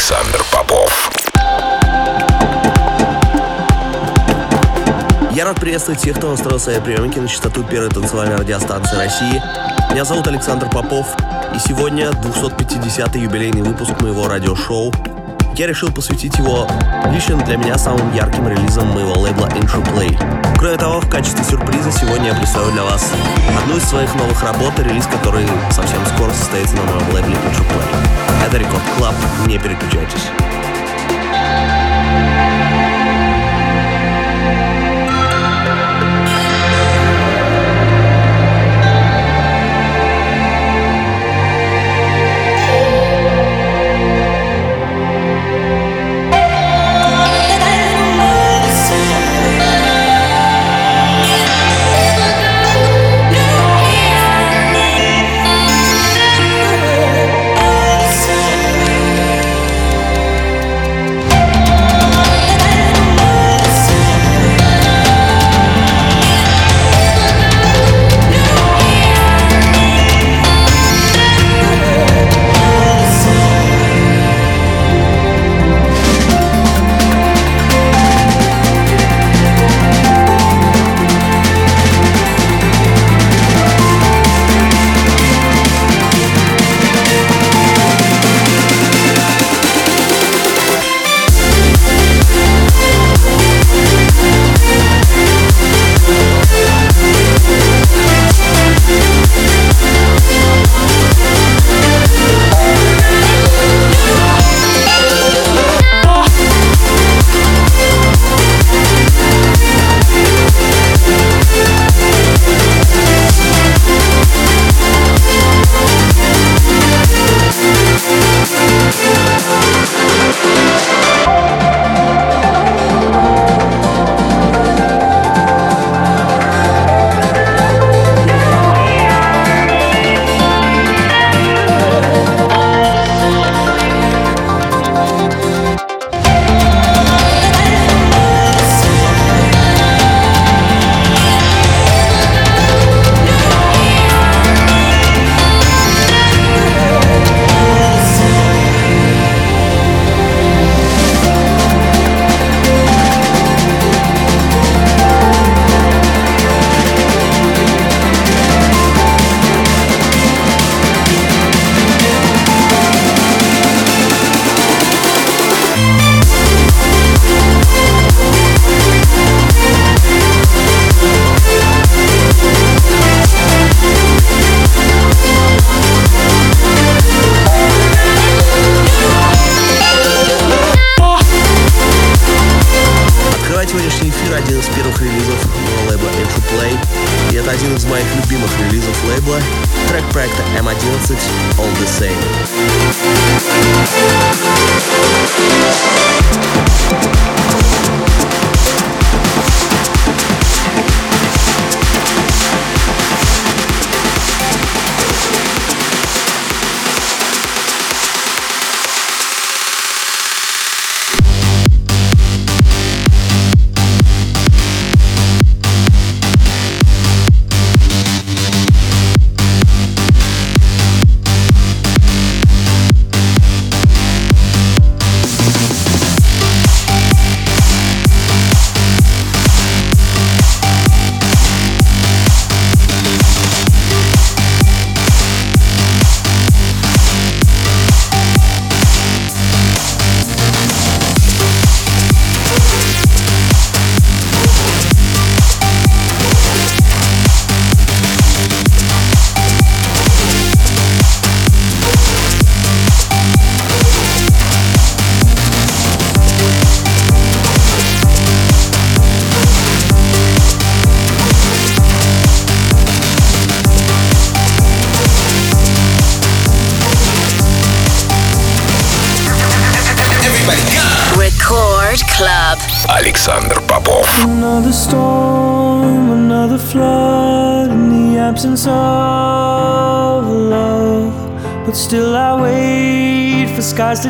Александр Попов. Я рад приветствовать всех, кто настроил свои приемники на частоту первой танцевальной радиостанции России. Меня зовут Александр Попов, и сегодня 250-й юбилейный выпуск моего радиошоу. Я решил посвятить его лично для меня самым ярким релизом моего лейбла Intro Play. Кроме того, в качестве сюрприза сегодня я представлю для вас одну из своих новых работ, релиз который совсем скоро состоится на моем лейбле Intro Play. Это Рекорд Клаб, не переключайтесь.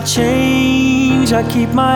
To change. I keep my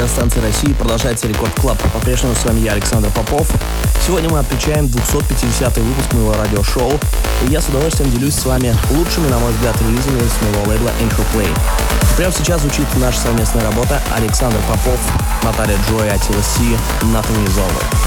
радиостанции России продолжается Record Club. По-прежнему с вами я, Александр Попов. Сегодня мы отмечаем 250 выпуск моего радиошоу, и я с удовольствием делюсь с вами лучшими, на мой взгляд, релизами с моего лейбла Intro Play. Прямо сейчас звучит наша совместная работа Александр Попов, Natalie Gioia, Attila Syah, Nothing is over.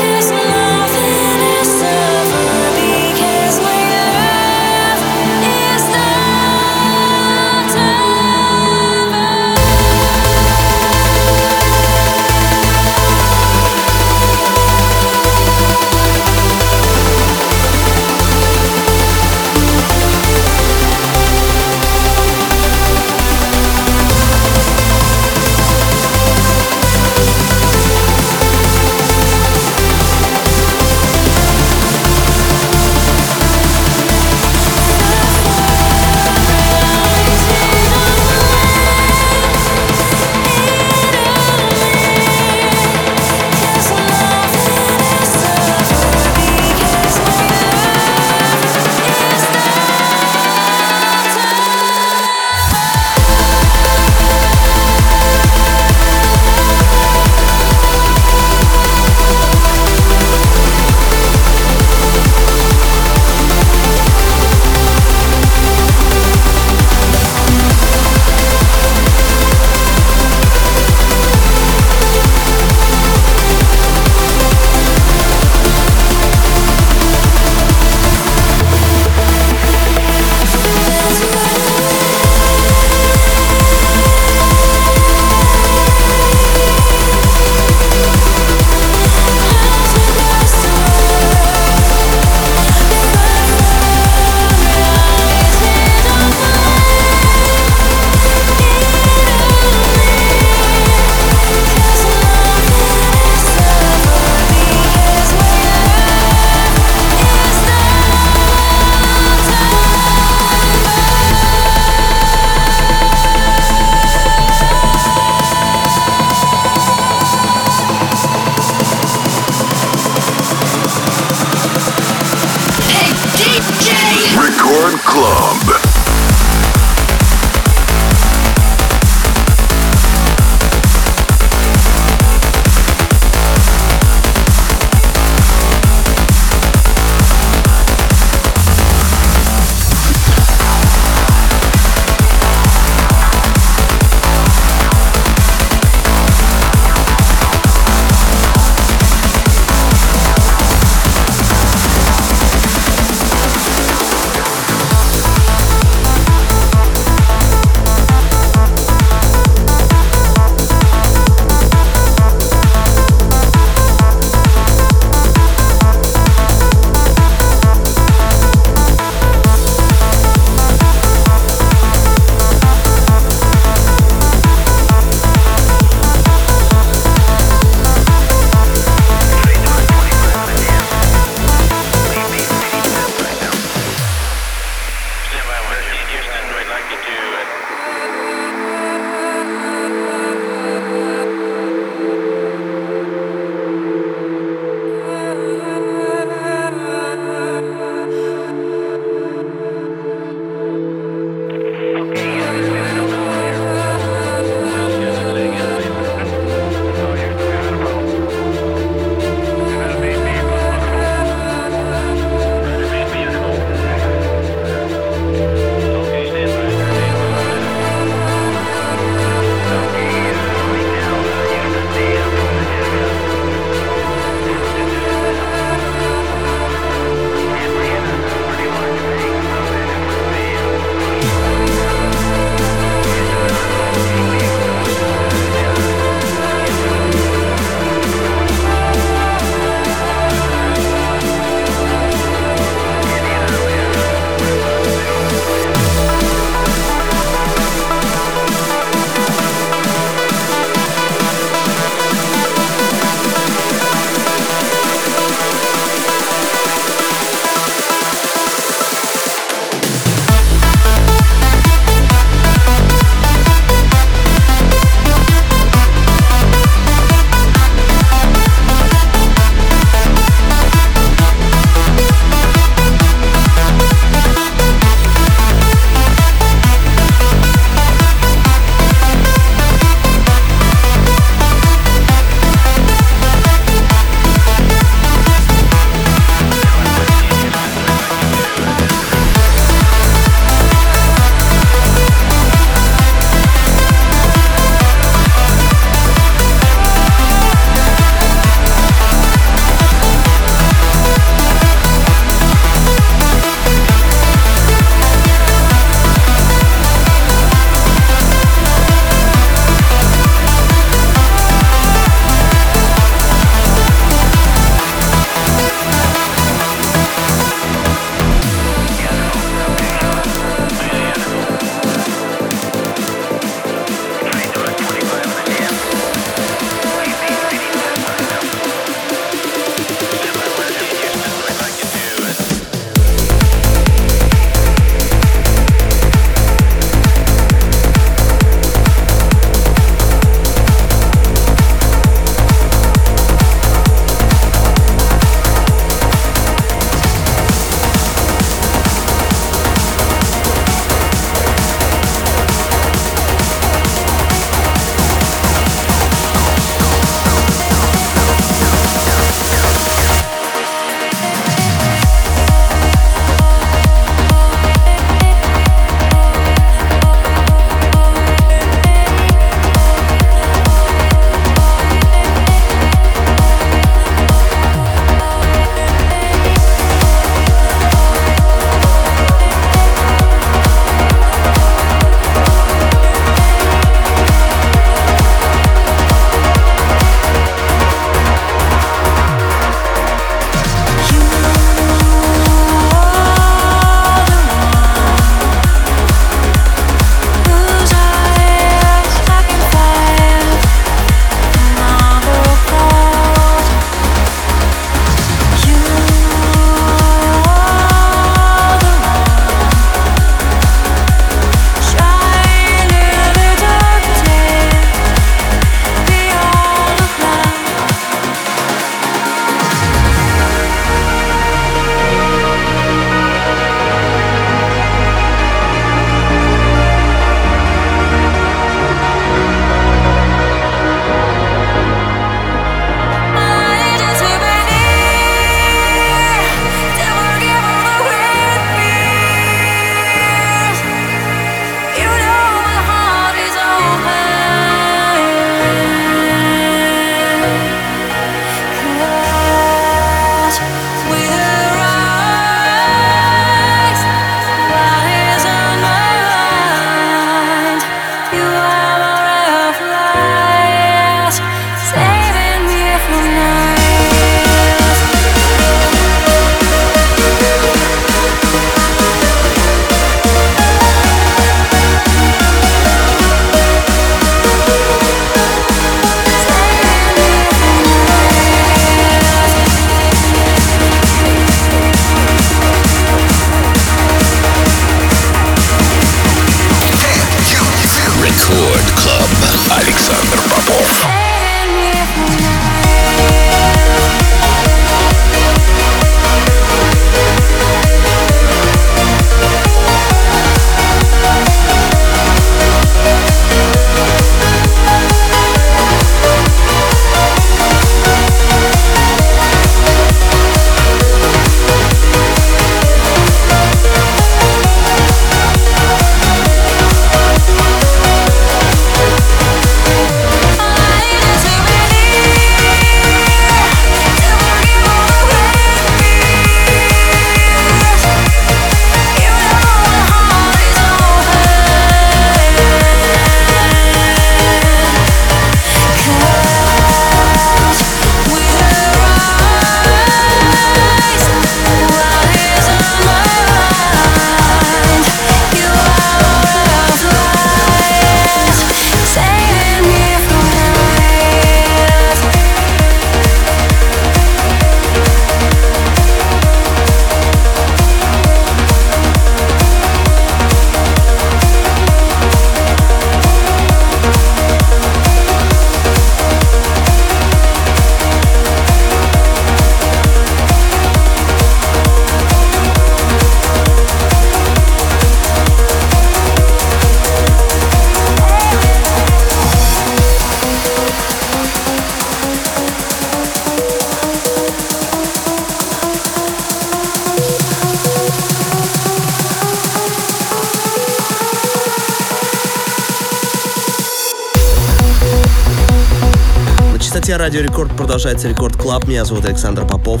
Радио Рекорд продолжается Record Club. Меня зовут Александр Попов.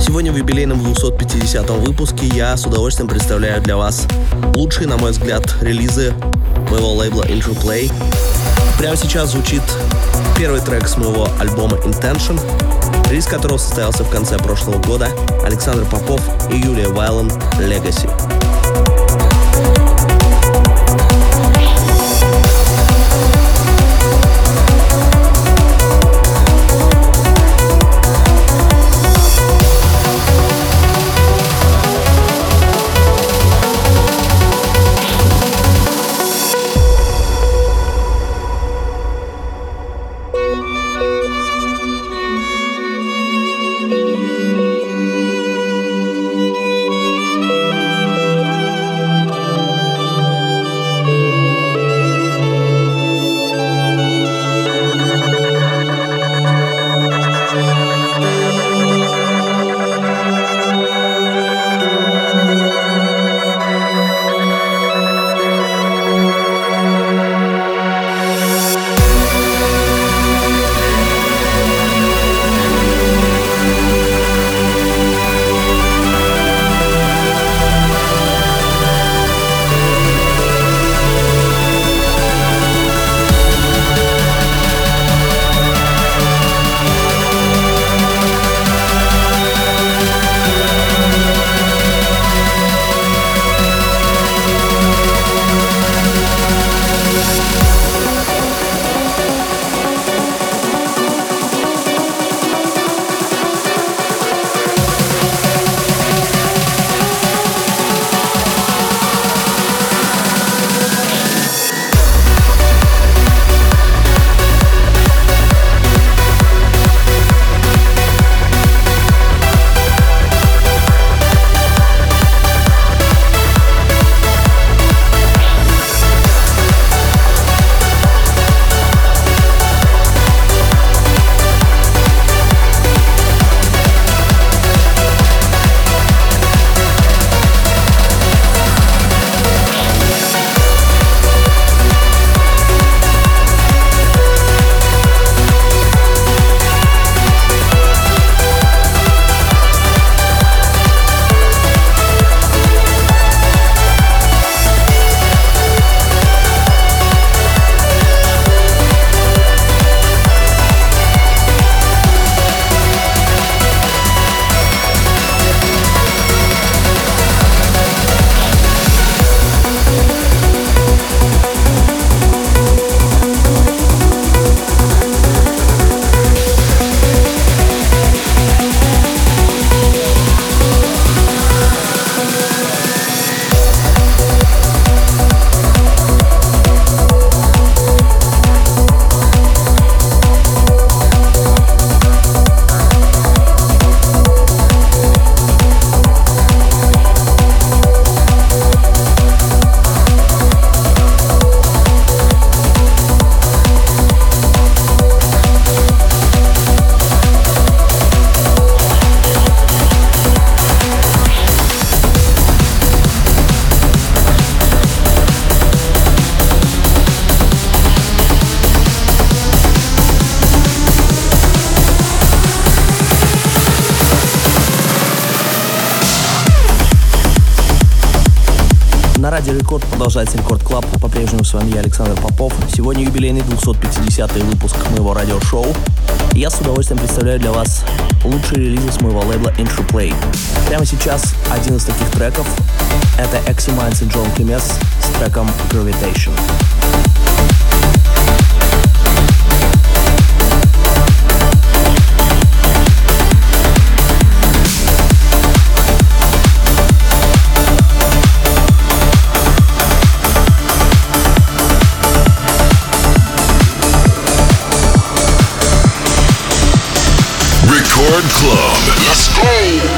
Сегодня в юбилейном 250 выпуске я с удовольствием представляю для вас лучшие, на мой взгляд, релизы моего лейбла Intro Play. Прямо сейчас звучит первый трек с моего альбома Intention, релиз которого состоялся в конце прошлого года. Александр Попов и Юлия Вайлен Legacy. Рекорд продолжается Record Club. По-прежнему с вами я, Александр Попов. Сегодня юбилейный 250 выпуск моего радиошоу. Я с удовольствием представляю для вас лучшие релизы с моего лейбла Intro Play. Прямо сейчас один из таких треков — это Exy Minds и Джон Кемес с треком Gravitation. Record Club. Let's go.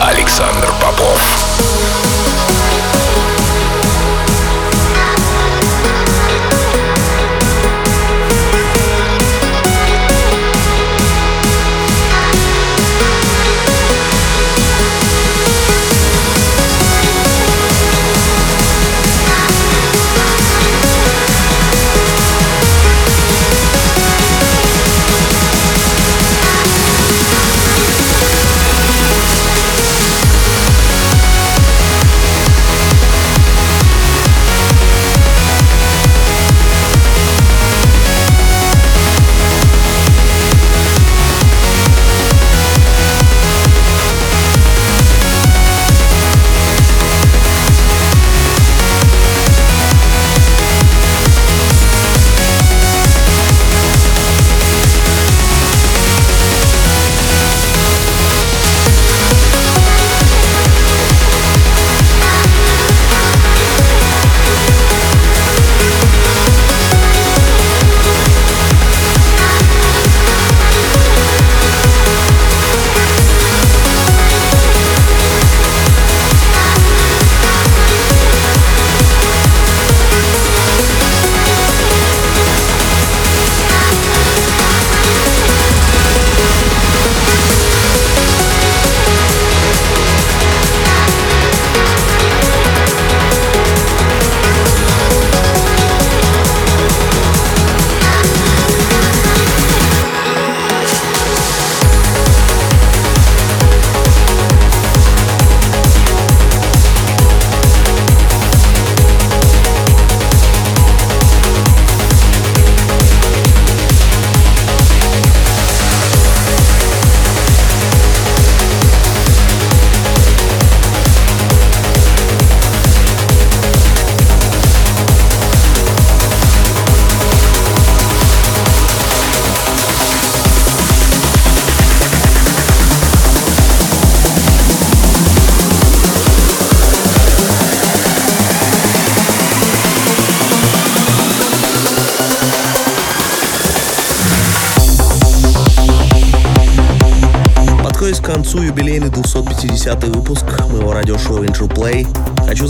Александр Попов.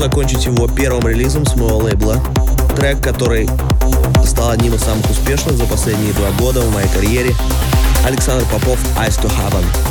Закончить его первым релизом с моего лейбла. Трек, который стал одним из самых успешных за последние два года в моей карьере. Александр Попов «Eyes to Heaven».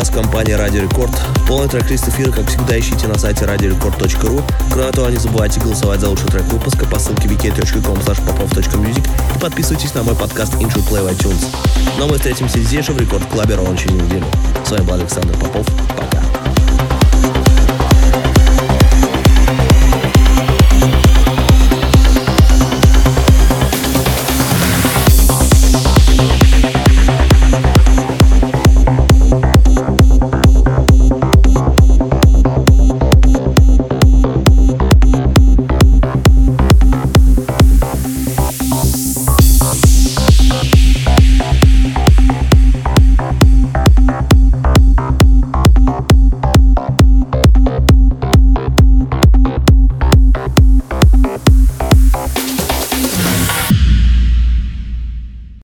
Час компании Радио Рекорд. Полный трек-лист эфира, как всегда, ищите на сайте radiorecord.ru. Кроме того, не забывайте голосовать за лучший трек выпуска по ссылке wiki.com popov.music и подписывайтесь на мой подкаст Intro Play в iTunes. Но мы встретимся здесь же в Рекорд Клабе ровно через неделю. С вами был Александр Попов. Пока.